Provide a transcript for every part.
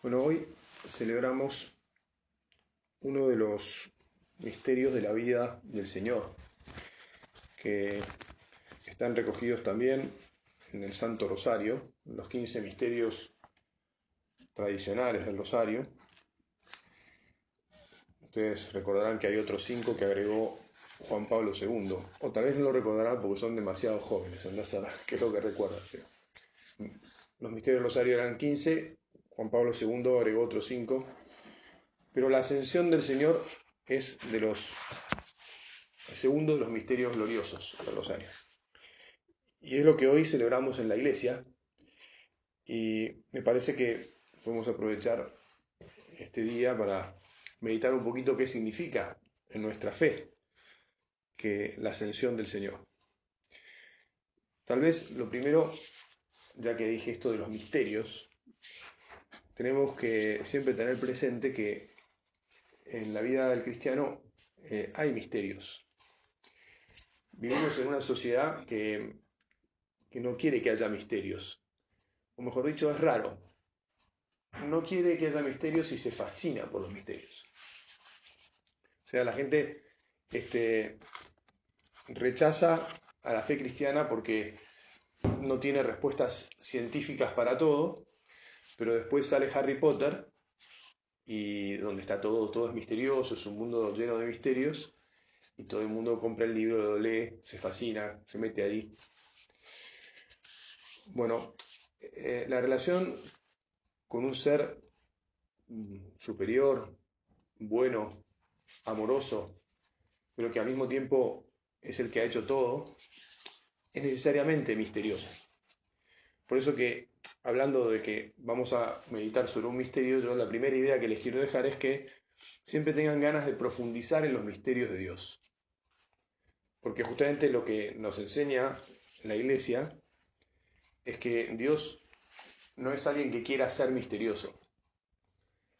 Bueno, hoy celebramos uno de los misterios de la vida del Señor, que están recogidos también en el Santo Rosario, los 15 misterios tradicionales del Rosario. Ustedes recordarán que hay otros cinco que agregó Juan Pablo II, o tal vez no lo recordarán porque son demasiado jóvenes, andás a qué es lo que recuerdan. Los misterios del Rosario eran 15 Juan Pablo II agregó otros cinco, pero la ascensión del Señor es de los el segundo de los misterios gloriosos del Rosario. Y es lo que hoy celebramos en la iglesia, y me parece que podemos aprovechar este día para meditar un poquito qué significa en nuestra fe que la ascensión del Señor. Tal vez lo primero, ya que dije esto de los misterios, tenemos que siempre tener presente que en la vida del cristiano eh, hay misterios. Vivimos en una sociedad que, que no quiere que haya misterios, o mejor dicho, es raro. No quiere que haya misterios y se fascina por los misterios. O sea, la gente este, rechaza a la fe cristiana porque no tiene respuestas científicas para todo pero después sale Harry Potter, y donde está todo, todo es misterioso, es un mundo lleno de misterios, y todo el mundo compra el libro, lo lee, se fascina, se mete ahí. Bueno, eh, la relación con un ser mm, superior, bueno, amoroso, pero que al mismo tiempo es el que ha hecho todo, es necesariamente misteriosa. Por eso que hablando de que vamos a meditar sobre un misterio, yo la primera idea que les quiero dejar es que siempre tengan ganas de profundizar en los misterios de Dios. Porque justamente lo que nos enseña la iglesia es que Dios no es alguien que quiera ser misterioso.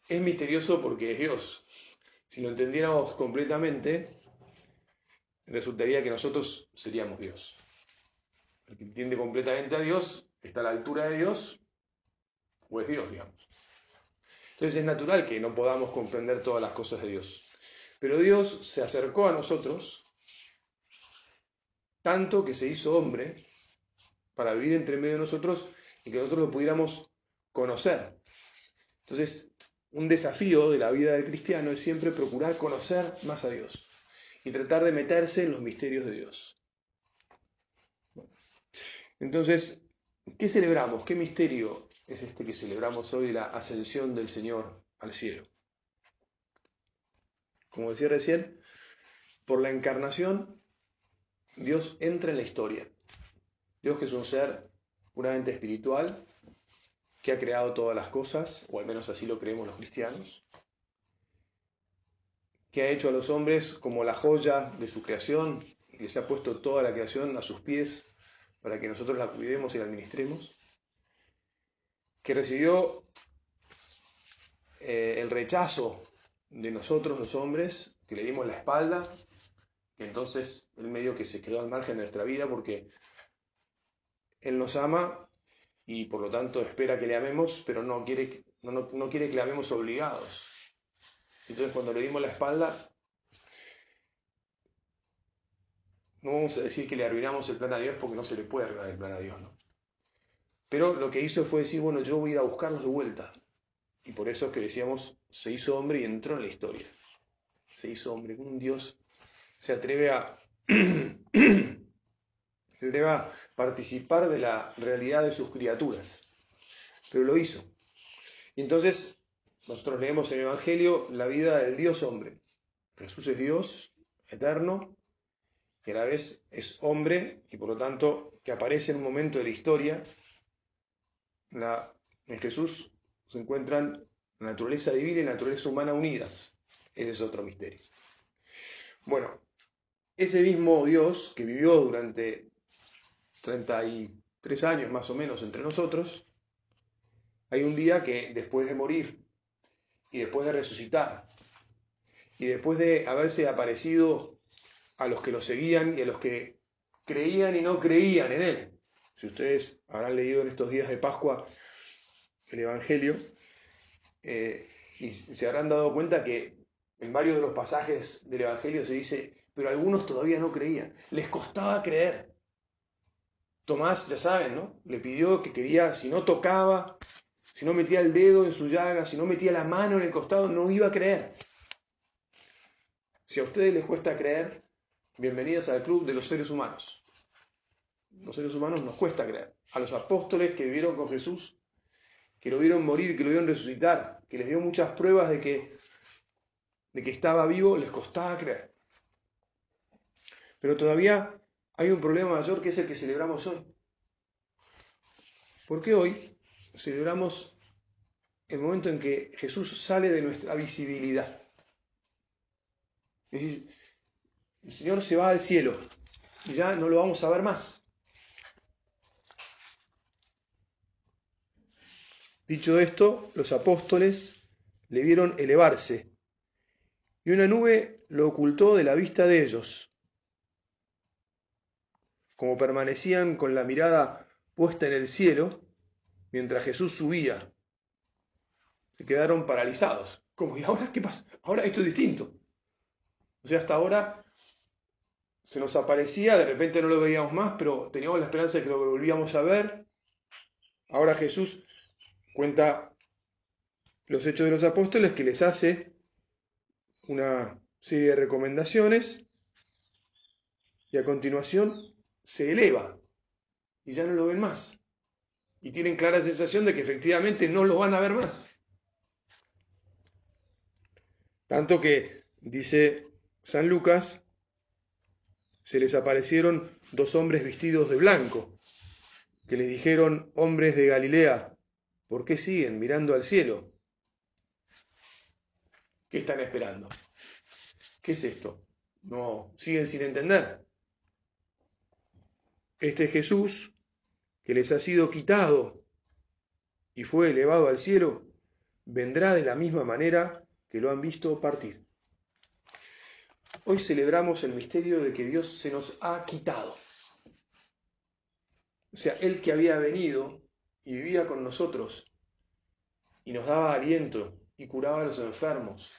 Es misterioso porque es Dios. Si lo entendiéramos completamente, resultaría que nosotros seríamos Dios. El que entiende completamente a Dios está a la altura de Dios o es Dios, digamos. Entonces es natural que no podamos comprender todas las cosas de Dios. Pero Dios se acercó a nosotros tanto que se hizo hombre para vivir entre medio de nosotros y que nosotros lo pudiéramos conocer. Entonces, un desafío de la vida del cristiano es siempre procurar conocer más a Dios y tratar de meterse en los misterios de Dios. Entonces, ¿Qué celebramos? ¿Qué misterio es este que celebramos hoy, la ascensión del Señor al cielo? Como decía recién, por la encarnación, Dios entra en la historia. Dios que es un ser puramente espiritual, que ha creado todas las cosas, o al menos así lo creemos los cristianos, que ha hecho a los hombres como la joya de su creación y les ha puesto toda la creación a sus pies para que nosotros la cuidemos y la administremos, que recibió eh, el rechazo de nosotros los hombres, que le dimos la espalda, que entonces el medio que se quedó al margen de nuestra vida porque Él nos ama y por lo tanto espera que le amemos, pero no quiere, no, no quiere que le amemos obligados. Entonces cuando le dimos la espalda, no vamos a decir que le arruinamos el plan a Dios porque no se le puede arruinar el plan a Dios, ¿no? Pero lo que hizo fue decir, bueno, yo voy a ir a buscarlos de vuelta. Y por eso es que decíamos, se hizo hombre y entró en la historia. Se hizo hombre. Un Dios se atreve a, se atreve a participar de la realidad de sus criaturas. Pero lo hizo. Y entonces nosotros leemos en el Evangelio la vida del Dios hombre. Jesús es Dios eterno, que a la vez es hombre y por lo tanto que aparece en un momento de la historia, En Jesús se encuentran la naturaleza divina y la naturaleza humana unidas. Ese es otro misterio. Bueno, ese mismo Dios que vivió durante 33 años más o menos entre nosotros, hay un día que después de morir y después de resucitar y después de haberse aparecido a los que lo seguían y a los que creían y no creían en él. Si ustedes habrán leído en estos días de Pascua el Evangelio, eh, y se habrán dado cuenta que en varios de los pasajes del Evangelio se dice, pero algunos todavía no creían, les costaba creer. Tomás, ya saben, ¿no? Le pidió que quería, si no tocaba, si no metía el dedo en su llaga, si no metía la mano en el costado, no iba a creer. Si a ustedes les cuesta creer, bienvenidas al club de los seres humanos. Los seres humanos nos cuesta creer. A los apóstoles que vivieron con Jesús, que lo vieron morir, que lo vieron resucitar, que les dio muchas pruebas de que, de que estaba vivo, les costaba creer. Pero todavía hay un problema mayor que es el que celebramos hoy. Porque hoy celebramos el momento en que Jesús sale de nuestra visibilidad. Es decir, el Señor se va al cielo y ya no lo vamos a ver más. Dicho esto, los apóstoles le vieron elevarse y una nube lo ocultó de la vista de ellos. Como permanecían con la mirada puesta en el cielo, mientras Jesús subía, se quedaron paralizados. Como, ¿y ahora qué pasa? Ahora esto es distinto. O sea, hasta ahora se nos aparecía, de repente no lo veíamos más, pero teníamos la esperanza de que lo volvíamos a ver. Ahora Jesús cuenta los hechos de los apóstoles que les hace una serie de recomendaciones y a continuación se eleva y ya no lo ven más. Y tienen clara sensación de que efectivamente no lo van a ver más. Tanto que dice San Lucas, se les aparecieron dos hombres vestidos de blanco, que les dijeron, hombres de Galilea, ¿por qué siguen mirando al cielo? ¿Qué están esperando? ¿Qué es esto? No, siguen sin entender. Este Jesús, que les ha sido quitado y fue elevado al cielo, vendrá de la misma manera que lo han visto partir. Hoy celebramos el misterio de que Dios se nos ha quitado. O sea, Él que había venido y vivía con nosotros y nos daba aliento y curaba a los enfermos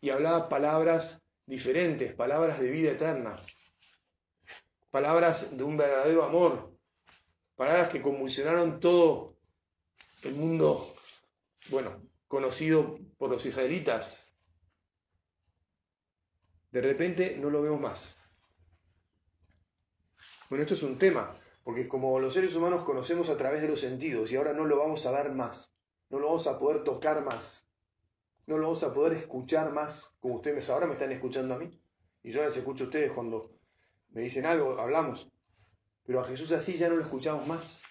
y hablaba palabras diferentes, palabras de vida eterna, palabras de un verdadero amor, palabras que convulsionaron todo el mundo, bueno, conocido por los israelitas, de repente no lo vemos más. Bueno, esto es un tema, porque como los seres humanos conocemos a través de los sentidos y ahora no lo vamos a ver más, no lo vamos a poder tocar más, no lo vamos a poder escuchar más, como ustedes ahora me están escuchando a mí, y yo les escucho a ustedes cuando me dicen algo, hablamos, pero a Jesús así ya no lo escuchamos más.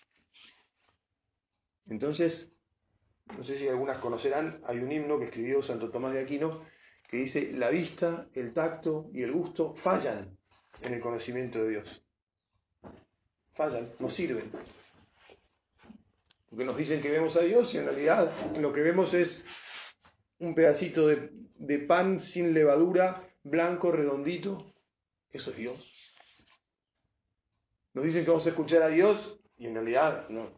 Entonces, no sé si algunas conocerán, hay un himno que escribió Santo Tomás de Aquino que dice, la vista, el tacto y el gusto fallan en el conocimiento de Dios. Fallan, no sirven. Porque nos dicen que vemos a Dios y en realidad lo que vemos es un pedacito de, pan sin levadura, blanco, redondito. Eso es Dios. Nos dicen que vamos a escuchar a Dios y en realidad no.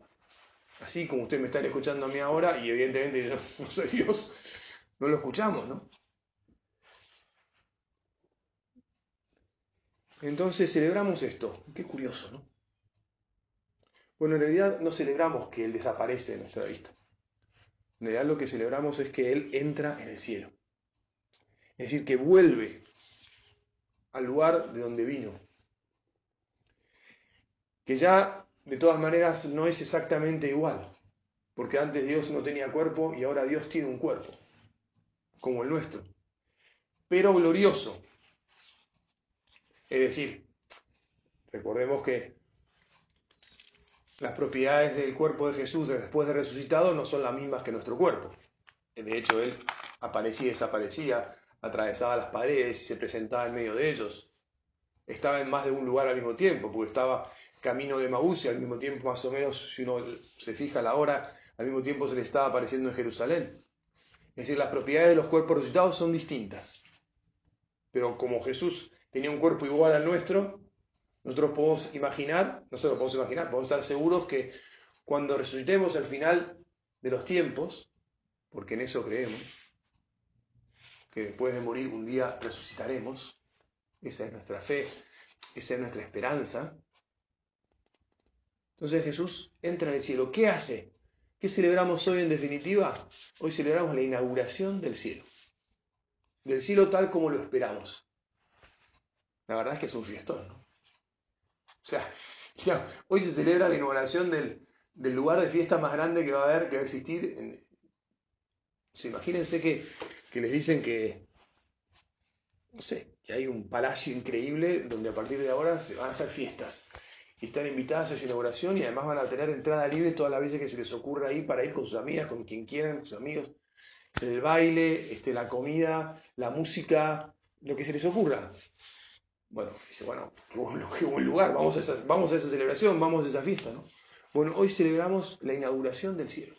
Así como ustedes me están escuchando a mí ahora y evidentemente yo no soy Dios, no lo escuchamos, ¿no? Entonces celebramos esto. Qué curioso, ¿no? Bueno, en realidad no celebramos que Él desaparece de nuestra vista. En realidad lo que celebramos es que Él entra en el cielo. Es decir, que vuelve al lugar de donde vino. Que ya, de todas maneras, no es exactamente igual. Porque antes Dios no tenía cuerpo y ahora Dios tiene un cuerpo, como el nuestro. Pero glorioso, es decir, recordemos que las propiedades del cuerpo de Jesús después de resucitado no son las mismas que nuestro cuerpo. De hecho, Él aparecía y desaparecía, atravesaba las paredes y se presentaba en medio de ellos. Estaba en más de un lugar al mismo tiempo, porque estaba camino de Maús y al mismo tiempo, más o menos, si uno se fija la hora, al mismo tiempo se le estaba apareciendo en Jerusalén. Es decir, las propiedades de los cuerpos resucitados son distintas. Pero como Jesús tenía un cuerpo igual al nuestro, nosotros podemos imaginar, nosotros podemos imaginar, podemos estar seguros que cuando resucitemos al final de los tiempos, porque en eso creemos, que después de morir un día resucitaremos, esa es nuestra fe, esa es nuestra esperanza. Entonces Jesús entra en el cielo. ¿Qué hace? ¿Qué celebramos hoy en definitiva? Hoy celebramos la inauguración del cielo. Del cielo tal como lo esperamos. La verdad es que es un fiestón, ¿no? O sea, hoy se celebra la inauguración del, lugar de fiesta más grande que va a haber, que va a existir. imagínense que, que les dicen que, no sé, que hay un palacio increíble donde a partir de ahora se van a hacer fiestas. Y están invitadas a su inauguración y además van a tener entrada libre todas las veces que se les ocurra ahí para ir con sus amigas, con quien quieran, con sus amigos. El baile, este, la comida, la música, lo que se les ocurra. Bueno, dice, bueno, qué buen, lugar, vamos a, esa, vamos a esa celebración, vamos a esa fiesta, ¿no? Bueno, hoy celebramos la inauguración del cielo.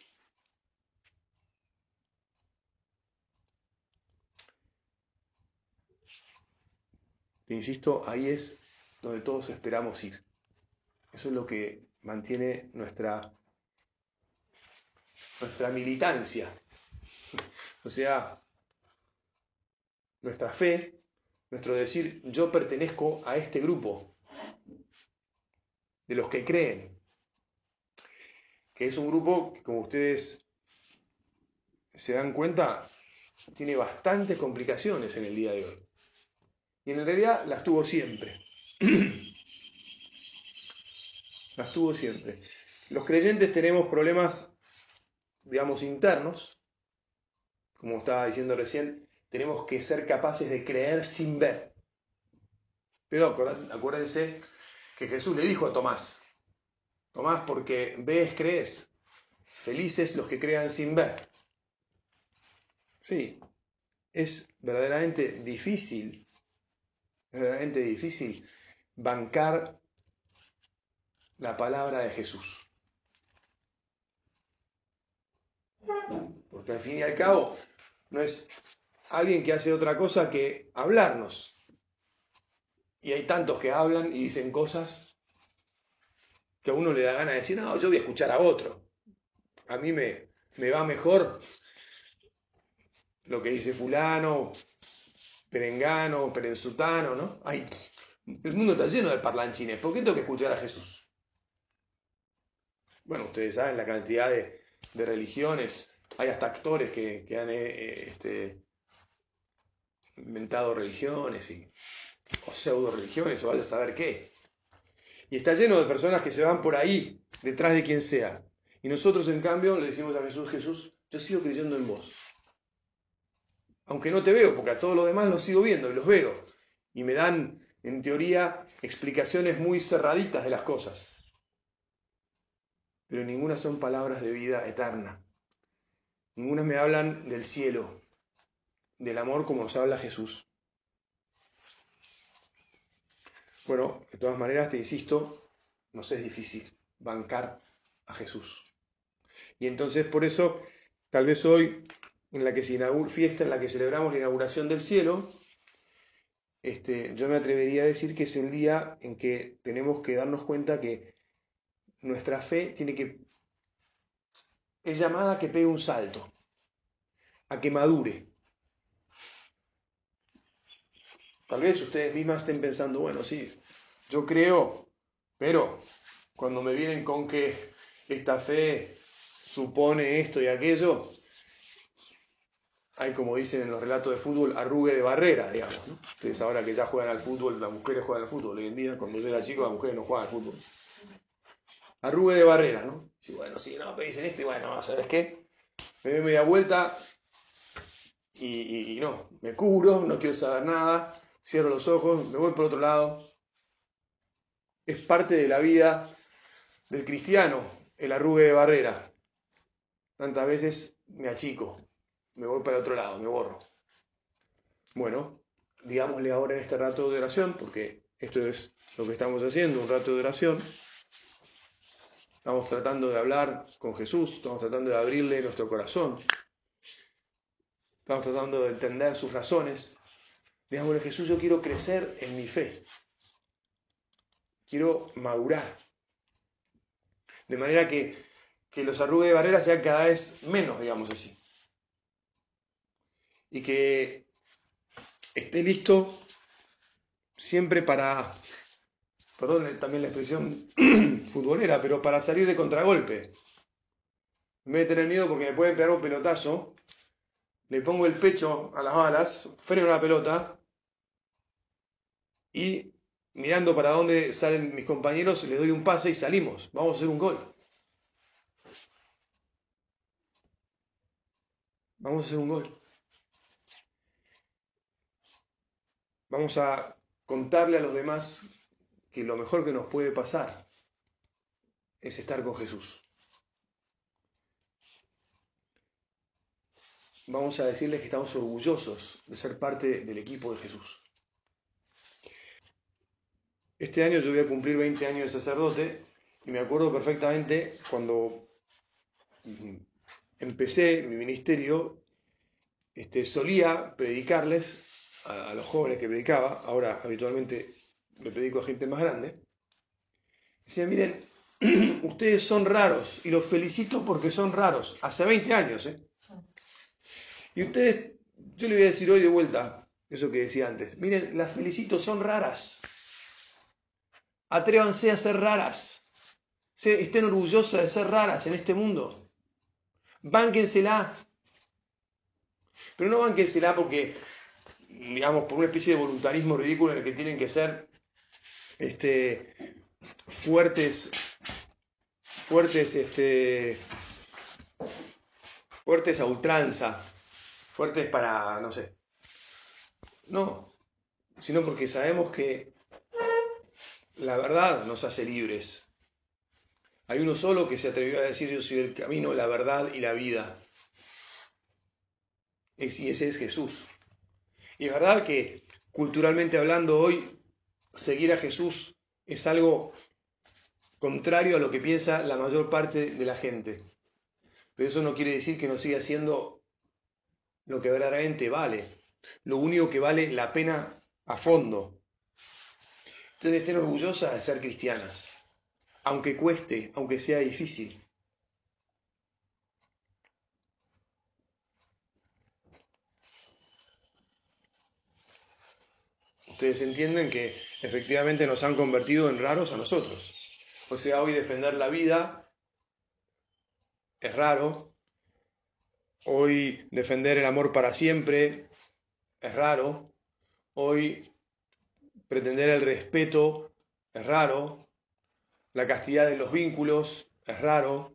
Te insisto, ahí es donde todos esperamos ir. Eso es lo que mantiene nuestra, nuestra militancia. O sea, nuestra fe nuestro decir, yo pertenezco a este grupo de los que creen, que es un grupo que, como ustedes se dan cuenta, tiene bastantes complicaciones en el día de hoy. Y en realidad las tuvo siempre. las tuvo siempre. Los creyentes tenemos problemas, digamos, internos, como estaba diciendo recién, tenemos que ser capaces de creer sin ver. Pero acuérdense que Jesús le dijo a Tomás, Tomás, porque ves, crees. Felices los que crean sin ver. Sí, es verdaderamente difícil, verdaderamente difícil bancar la palabra de Jesús. Porque al fin y al cabo no es alguien que hace otra cosa que hablarnos. Y hay tantos que hablan y dicen cosas que a uno le da ganas de decir, no, yo voy a escuchar a otro. A mí me, me va mejor lo que dice fulano, perengano, perenzutano, ¿no? Ay, el mundo está lleno de parlanchines. ¿Por qué tengo que escuchar a Jesús? Bueno, ustedes saben la cantidad de, religiones. Hay hasta actores que, han eh, este, inventado religiones y, o pseudo religiones o vaya a saber qué. Y está lleno de personas que se van por ahí, detrás de quien sea. Y nosotros, en cambio, le decimos a Jesús, Jesús, yo sigo creyendo en vos. Aunque no te veo, porque a todos los demás los sigo viendo y los veo. Y me dan, en teoría, explicaciones muy cerraditas de las cosas. Pero ninguna son palabras de vida eterna. Ninguna me hablan del cielo, del amor como nos habla Jesús. Bueno, de todas maneras, te insisto, nos es difícil bancar a Jesús. Y entonces por eso, tal vez hoy, en la que se inaugura, fiesta en la que celebramos la inauguración del cielo, este, yo me atrevería a decir que es el día en que tenemos que darnos cuenta que nuestra fe tiene que, es llamada a que pegue un salto, a que madure, Tal vez ustedes mismas estén pensando, bueno, sí, yo creo, pero cuando me vienen con que esta fe supone esto y aquello, hay como dicen en los relatos de fútbol, arrugue de barrera, digamos. Ustedes ahora que ya juegan al fútbol, las mujeres juegan al fútbol. Hoy en día, cuando yo era chico, las mujeres no juegan al fútbol. Arrugue de barrera, ¿no? Sí, bueno, sí, no, me dicen esto y bueno, ¿sabes qué? Me doy media vuelta y, y no, me cubro, no quiero saber nada cierro los ojos, me voy por otro lado. Es parte de la vida del cristiano, el arrugue de barrera. Tantas veces me achico, me voy para el otro lado, me borro. Bueno, digámosle ahora en este rato de oración, porque esto es lo que estamos haciendo, un rato de oración. Estamos tratando de hablar con Jesús, estamos tratando de abrirle nuestro corazón, estamos tratando de entender sus razones. Digámosle, Jesús, yo quiero crecer en mi fe, quiero madurar, de manera que, que los arrugues de barrera sean cada vez menos, digamos así. Y que esté listo siempre para, perdón también la expresión futbolera, pero para salir de contragolpe. En vez de tener miedo porque me pueden pegar un pelotazo, le pongo el pecho a las balas, freno la pelota y mirando para dónde salen mis compañeros, les doy un pase y salimos. Vamos a hacer un gol. Vamos a hacer un gol. Vamos a contarle a los demás que lo mejor que nos puede pasar es estar con Jesús. Vamos a decirles que estamos orgullosos de ser parte del equipo de Jesús. Este año yo voy a cumplir 20 años de sacerdote y me acuerdo perfectamente cuando empecé mi ministerio, este, solía predicarles a, los jóvenes que predicaba, ahora habitualmente le predico a gente más grande, decía, miren, ustedes son raros y los felicito porque son raros, hace 20 años, ¿eh? Y ustedes, yo le voy a decir hoy de vuelta eso que decía antes, miren, las felicito, son raras. Atrévanse a ser raras. Estén orgullosas de ser raras en este mundo. Bánquensela. Pero no bánquensela porque digamos, por una especie de voluntarismo ridículo en el que tienen que ser este, fuertes, fuertes, este, fuertes a ultranza, fuertes para, no sé. No, sino porque sabemos que la verdad nos hace libres. Hay uno solo que se atrevió a decir yo soy el camino, la verdad y la vida. Y ese es Jesús. Y es verdad que culturalmente hablando hoy, seguir a Jesús es algo contrario a lo que piensa la mayor parte de la gente. Pero eso no quiere decir que no siga siendo lo que verdaderamente vale. Lo único que vale la pena a fondo. Ustedes estén orgullosas de ser cristianas, aunque cueste, aunque sea difícil. ustedes entienden que efectivamente nos han convertido en raros a nosotros. O sea, hoy defender la vida es raro. Hoy defender el amor para siempre es raro. Hoy pretender el respeto es raro. La castidad de los vínculos es raro.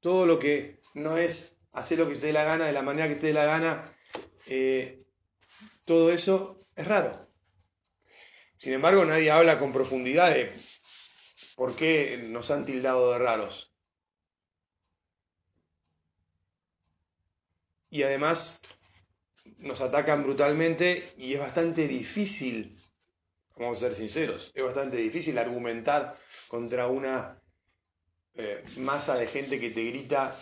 Todo lo que no es hacer lo que se dé la gana de la manera que se dé la gana eh, todo eso es raro. Sin embargo, nadie habla con profundidad de por qué nos han tildado de raros. Y además nos atacan brutalmente y es bastante difícil, vamos a ser sinceros, es bastante difícil argumentar contra una eh, masa de gente que te grita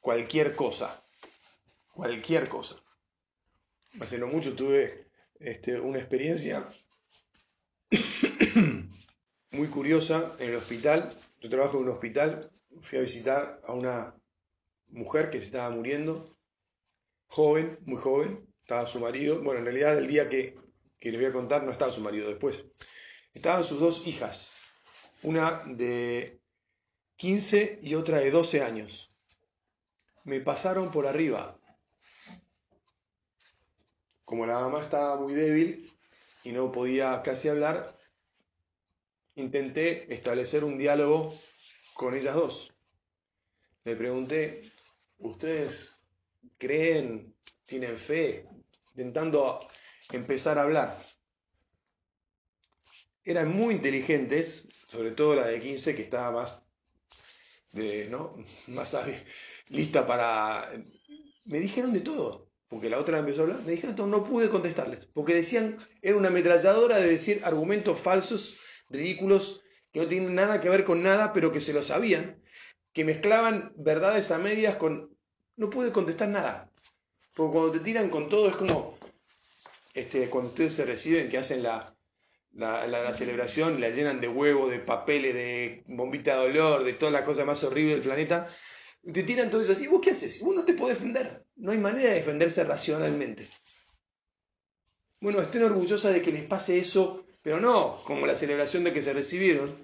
cualquier cosa, cualquier cosa hace no mucho tuve este, una experiencia muy curiosa en el hospital. Yo trabajo en un hospital, fui a visitar a una mujer que se estaba muriendo, joven, muy joven, estaba su marido, bueno, en realidad el día que, que les voy a contar no estaba su marido después, estaban sus dos hijas, una de 15 y otra de 12 años. Me pasaron por arriba, como la mamá estaba muy débil y no podía casi hablar, intenté establecer un diálogo con ellas dos. Le pregunté, ¿ustedes creen, tienen fe? Intentando empezar a hablar. Eran muy inteligentes, sobre todo la de 15 que estaba más, ¿no? más lista para... Me dijeron de todo, porque la otra empezó a hablar, me dijeron no pude contestarles, porque decían, era una ametralladora de decir argumentos falsos, ridículos, que no tienen nada que ver con nada, pero que se lo sabían, que mezclaban verdades a medias con... No pude contestar nada, porque cuando te tiran con todo es como, este, cuando ustedes se reciben, que hacen la, la, la, celebración, la llenan de huevos, de papeles, de bombita de dolor, de todas las cosas más horribles del planeta, te tiran todo eso así, ¿vos qué haces? Vos no te podés defender, no hay manera de defenderse racionalmente. Bueno, estén orgullosas de que les pase eso, pero no como la celebración de que se recibieron,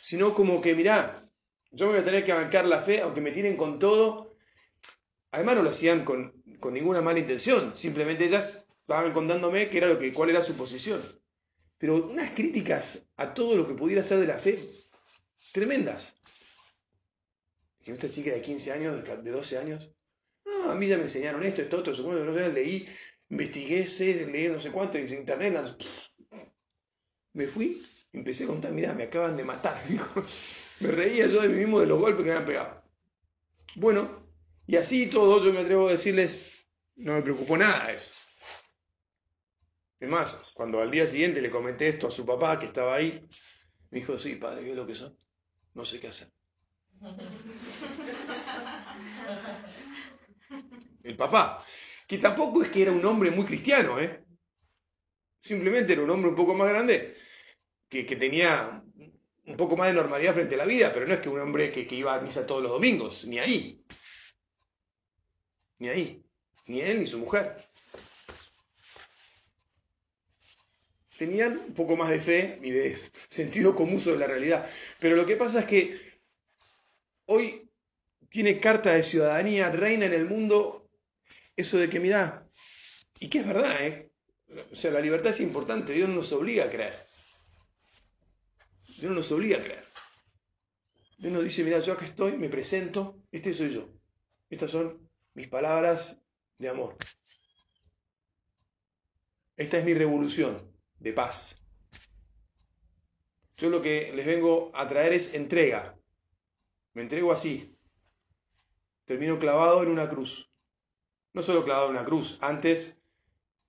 sino como que, mirá, yo me voy a tener que bancar la fe, aunque me tiren con todo. Además no lo hacían con, con ninguna mala intención, simplemente ellas estaban contándome qué era lo que, cuál era su posición. Pero unas críticas a todo lo que pudiera ser de la fe, tremendas. Que esta chica de 15 años, de 12 años, no, a mí ya me enseñaron esto, esto, otro, segundo, no, leí, investigué, sé, leí no sé cuánto, en internet, me fui, empecé a contar, mirá, me acaban de matar, me reía yo de mí mismo de los golpes que me han pegado. Bueno, y así todo, yo me atrevo a decirles, no me preocupó nada eso. Es más, cuando al día siguiente le comenté esto a su papá, que estaba ahí, me dijo, sí, padre, ¿qué lo que son? No sé qué hacer. El papá, que tampoco es que era un hombre muy cristiano, ¿eh? Simplemente era un hombre un poco más grande, que, tenía un poco más de normalidad frente a la vida, pero no es que un hombre que, que iba a misa todos los domingos, ni ahí. Ni ahí. Ni él ni su mujer. tenían un poco más de fe y de sentido común sobre la realidad. Pero lo que pasa es que hoy tiene carta de ciudadanía, reina en el mundo eso de que, mira, y que es verdad, ¿eh? O sea, la libertad es importante, Dios nos obliga a creer. Dios nos obliga a creer. Dios nos dice, mira, yo acá estoy, me presento, este soy yo. Estas son mis palabras de amor. Esta es mi revolución de paz. Yo lo que les vengo a traer es entrega. Me entrego así. Termino clavado en una cruz. No solo clavado en una cruz, antes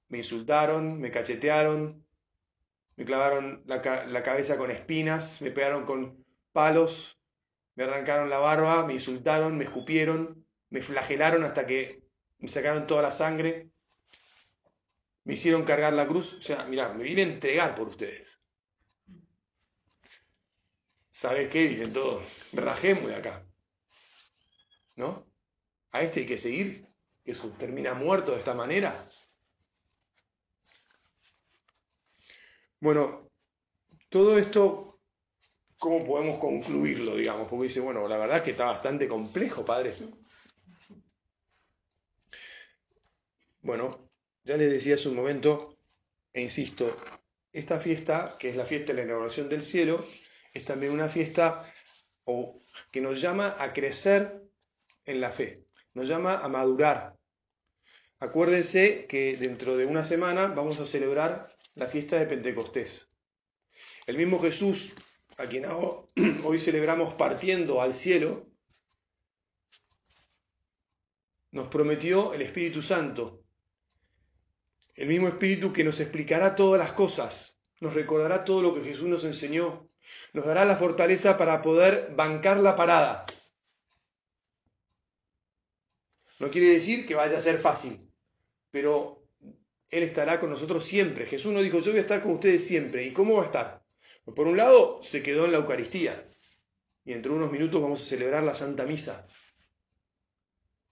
me insultaron, me cachetearon, me clavaron la, cabeza con espinas, me pegaron con palos, me arrancaron la barba, me insultaron, me escupieron, me flagelaron hasta que me sacaron toda la sangre, me hicieron cargar la cruz. O sea, mirá, me vine a entregar por ustedes. ¿Sabes qué? Dicen todos, rajemos de acá. ¿No? A este hay que seguir, que termina muerto de esta manera. Bueno, todo esto, ¿cómo podemos concluirlo, digamos? Porque dice, bueno, la verdad es que está bastante complejo, padre. Bueno, ya les decía hace un momento, e insisto, esta fiesta, que es la fiesta de la inauguración del cielo, es también una fiesta que nos llama a crecer en la fe, nos llama a madurar. Acuérdense que dentro de una semana vamos a celebrar la fiesta de Pentecostés. El mismo Jesús, a quien hoy celebramos partiendo al cielo, nos prometió el Espíritu Santo el mismo Espíritu que nos explicará todas las cosas, nos recordará todo lo que Jesús nos enseñó, nos dará la fortaleza para poder bancar la parada. No quiere decir que vaya a ser fácil, pero Él estará con nosotros siempre. Jesús nos dijo, yo voy a estar con ustedes siempre. ¿Y cómo va a estar? Pues por un lado, se quedó en la Eucaristía. Y entre unos minutos vamos a celebrar la Santa Misa.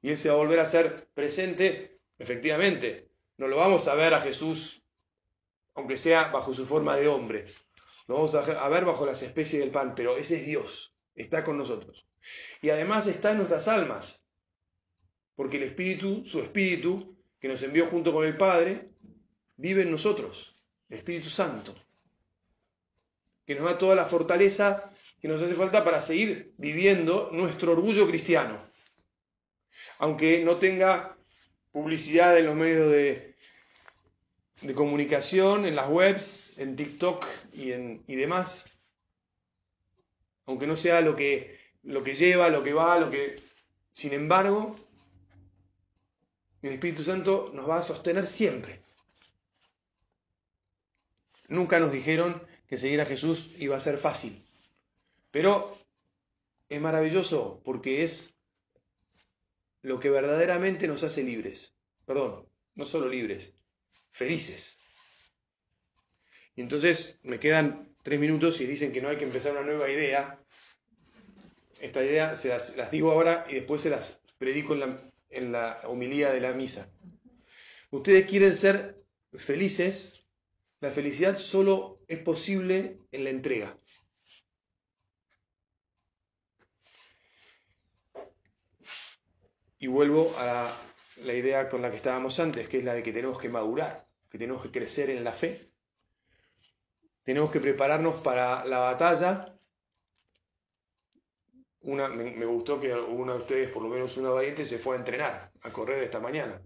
Y Él se va a volver a ser presente, efectivamente, no lo vamos a ver a Jesús, aunque sea bajo su forma de hombre. Lo vamos a ver bajo las especies del pan, pero ese es Dios, está con nosotros. Y además está en nuestras almas, porque el Espíritu, su Espíritu, que nos envió junto con el Padre, vive en nosotros, el Espíritu Santo, que nos da toda la fortaleza que nos hace falta para seguir viviendo nuestro orgullo cristiano, aunque no tenga publicidad en los medios de, de comunicación, en las webs, en TikTok y, en, y demás. aunque no sea lo que, lo que lleva, lo que va, lo que... Sin embargo, el Espíritu Santo nos va a sostener siempre. Nunca nos dijeron que seguir a Jesús iba a ser fácil. Pero es maravilloso porque es lo que verdaderamente nos hace libres. Perdón, no solo libres, felices. Y entonces me quedan tres minutos y dicen que no hay que empezar una nueva idea. Esta idea se las, digo ahora y después se las predico en la, en la homilía de la misa. Ustedes quieren ser felices, la felicidad solo es posible en la entrega. Y vuelvo a la, idea con la que estábamos antes, que es la de que tenemos que madurar, que tenemos que crecer en la fe. Tenemos que prepararnos para la batalla. Una, me, gustó que uno de ustedes, por lo menos una valiente, se fue a entrenar, a correr esta mañana.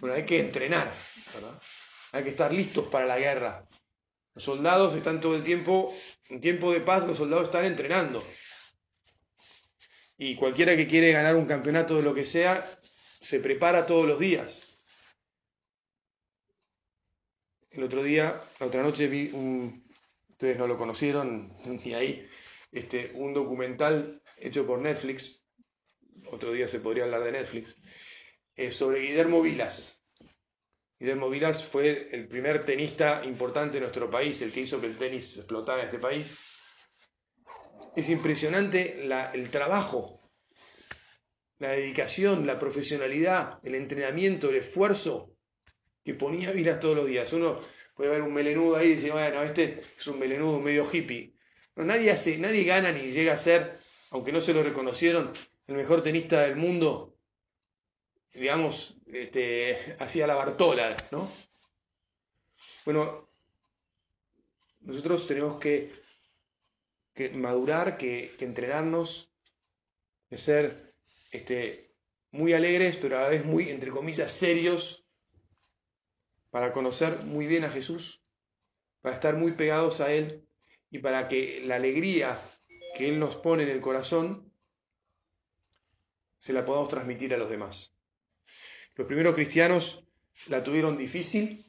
Bueno, hay que entrenar, Hay que estar listos para la guerra. Los soldados están todo el tiempo, en tiempo de paz, los soldados están entrenando. Y cualquiera que quiere ganar un campeonato de lo que sea, se prepara todos los días. El otro día, la otra noche vi un, ustedes no lo conocieron ni ahí, este, un documental hecho por Netflix, otro día se podría hablar de Netflix, eh, sobre Guillermo Vilas. Guillermo Vilas fue el primer tenista importante de nuestro país, el que hizo que el tenis explotara en este país es impresionante el trabajo, la dedicación, la profesionalidad, el entrenamiento, el esfuerzo que ponía Vilas todos los días. Uno puede ver un melenudo ahí y decir, bueno, este es un melenudo medio hippie. No, nadie, hace, nadie gana ni llega a ser, aunque no se lo reconocieron, el mejor tenista del mundo, digamos, este, hacía la Bartola, ¿no? Bueno, nosotros tenemos que que madurar, que, entrenarnos, de ser este, muy alegres, pero a la vez muy, entre comillas, serios, para conocer muy bien a Jesús, para estar muy pegados a Él y para que la alegría que Él nos pone en el corazón se la podamos transmitir a los demás. Los primeros cristianos la tuvieron difícil,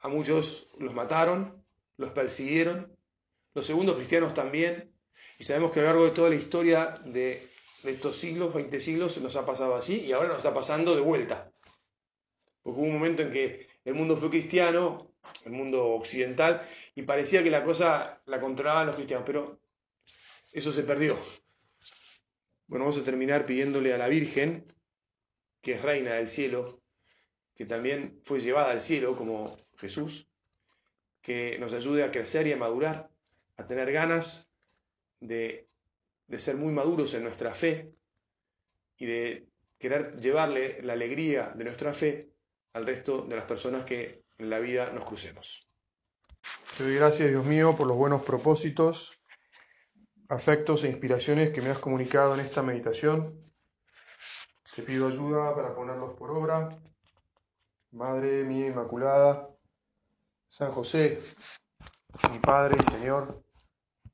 a muchos los mataron, los persiguieron, los segundos cristianos también, y sabemos que a lo largo de toda la historia de, estos siglos, 20 siglos, nos ha pasado así y ahora nos está pasando de vuelta. Porque hubo un momento en que el mundo fue cristiano, el mundo occidental, y parecía que la cosa la controlaban los cristianos, pero eso se perdió. Bueno, vamos a terminar pidiéndole a la Virgen, que es reina del cielo, que también fue llevada al cielo como Jesús, que nos ayude a crecer y a madurar a tener ganas de, ser muy maduros en nuestra fe y de querer llevarle la alegría de nuestra fe al resto de las personas que en la vida nos crucemos. Te doy gracias, Dios mío, por los buenos propósitos, afectos e inspiraciones que me has comunicado en esta meditación. Te pido ayuda para ponerlos por obra. Madre mía Inmaculada, San José, mi Padre y Señor,